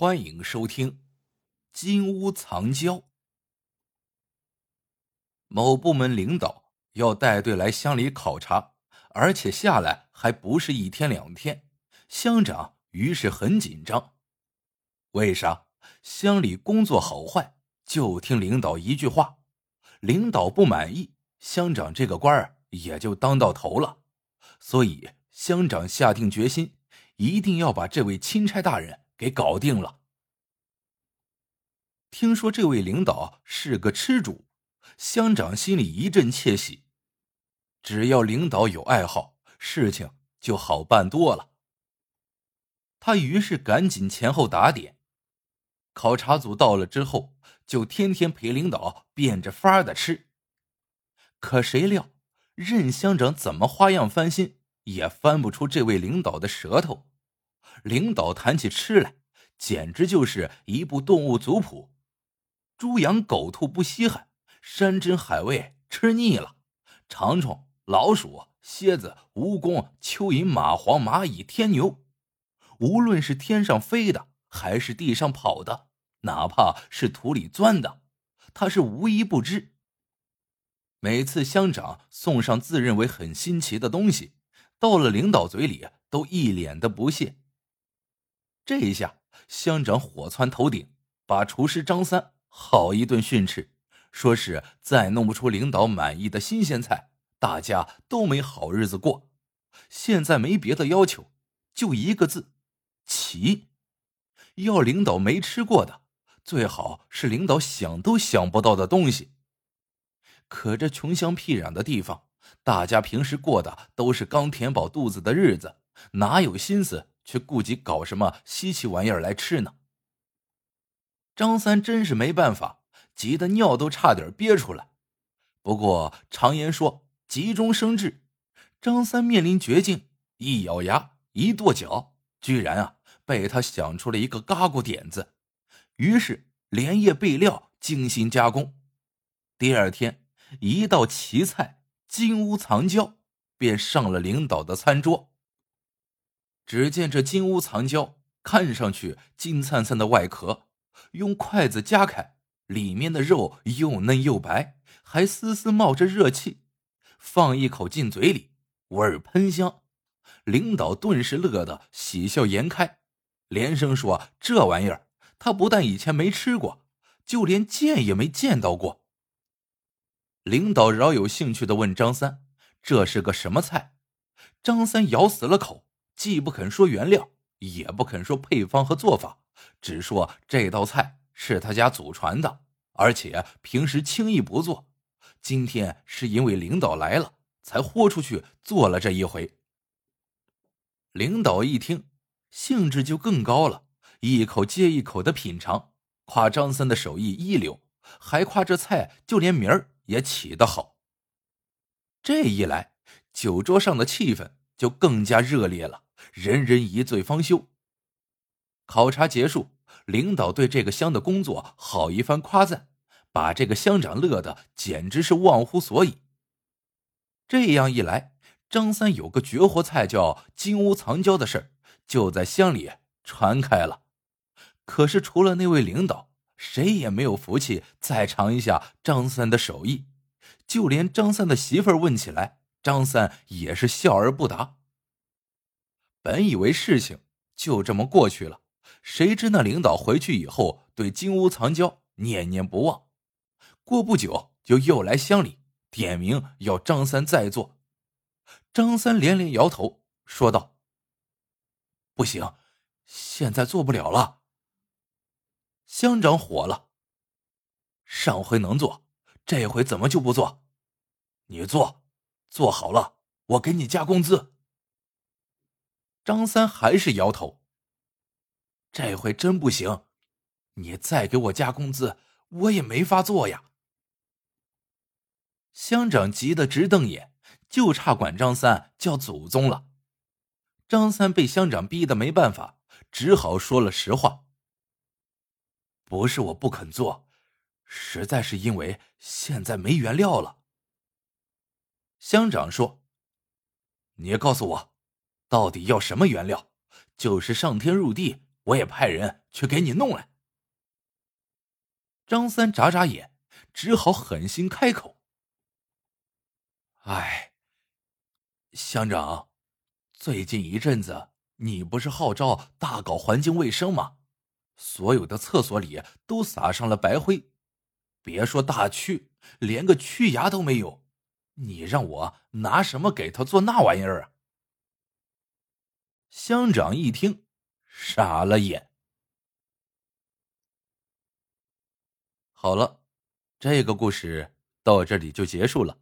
欢迎收听《金屋藏娇》。某部门领导要带队来乡里考察，而且下来还不是一天两天。乡长于是很紧张。为啥？乡里工作好坏就听领导一句话，领导不满意，乡长这个官儿也就当到头了。所以乡长下定决心，一定要把这位钦差大人。给搞定了。听说这位领导是个吃主，乡长心里一阵窃喜。只要领导有爱好，事情就好办多了。他于是赶紧前后打点。考察组到了之后，就天天陪领导变着法的吃。可谁料，任乡长怎么花样翻新，也翻不出这位领导的舌头。领导谈起吃来，简直就是一部动物族谱，猪羊狗兔不稀罕，山珍海味吃腻了，长虫、老鼠、蝎子、蜈蚣、蚯蚓、蚂蟥、蚂蚁、天牛，无论是天上飞的，还是地上跑的，哪怕是土里钻的，他是无一不知。每次乡长送上自认为很新奇的东西，到了领导嘴里，都一脸的不屑。这一下，乡长火窜头顶，把厨师张三好一顿训斥，说是再弄不出领导满意的新鲜菜，大家都没好日子过。现在没别的要求，就一个字：齐。要领导没吃过的，最好是领导想都想不到的东西。可这穷乡僻壤的地方，大家平时过的都是刚填饱肚子的日子，哪有心思？却顾及搞什么稀奇玩意儿来吃呢？张三真是没办法，急得尿都差点憋出来。不过常言说急中生智，张三面临绝境，一咬牙，一跺脚，居然啊被他想出了一个嘎咕点子。于是连夜备料，精心加工。第二天，一道奇菜——金屋藏娇，便上了领导的餐桌。只见这金乌藏娇看上去金灿灿的外壳，用筷子夹开，里面的肉又嫩又白，还丝丝冒着热气。放一口进嘴里，味儿喷香。领导顿时乐得喜笑颜开，连声说：“这玩意儿，他不但以前没吃过，就连见也没见到过。”领导饶有兴趣的问张三：“这是个什么菜？”张三咬死了口。既不肯说原料，也不肯说配方和做法，只说这道菜是他家祖传的，而且平时轻易不做。今天是因为领导来了，才豁出去做了这一回。领导一听，兴致就更高了，一口接一口的品尝，夸张三的手艺一流，还夸这菜就连名儿也起得好。这一来，酒桌上的气氛就更加热烈了。人人一醉方休。考察结束，领导对这个乡的工作好一番夸赞，把这个乡长乐得简直是忘乎所以。这样一来，张三有个绝活菜叫金屋藏娇的事儿，就在乡里传开了。可是除了那位领导，谁也没有福气再尝一下张三的手艺。就连张三的媳妇儿问起来，张三也是笑而不答。本以为事情就这么过去了，谁知那领导回去以后对金屋藏娇念念不忘，过不久就又来乡里点名要张三再做。张三连连摇头，说道：“不行，现在做不了了。”乡长火了：“上回能做，这回怎么就不做？你做，做好了我给你加工资。”张三还是摇头。这回真不行，你再给我加工资，我也没法做呀。乡长急得直瞪眼，就差管张三叫祖宗了。张三被乡长逼得没办法，只好说了实话：“不是我不肯做，实在是因为现在没原料了。”乡长说：“你告诉我。”到底要什么原料？就是上天入地我也派人去给你弄来。张三眨眨眼，只好狠心开口：“哎，乡长，最近一阵子你不是号召大搞环境卫生吗？所有的厕所里都撒上了白灰，别说大蛆，连个蛆牙都没有。你让我拿什么给他做那玩意儿啊？”乡长一听，傻了眼。好了，这个故事到这里就结束了。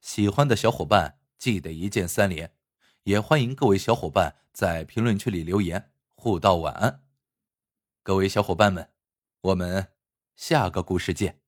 喜欢的小伙伴记得一键三连，也欢迎各位小伙伴在评论区里留言互道晚安。各位小伙伴们，我们下个故事见。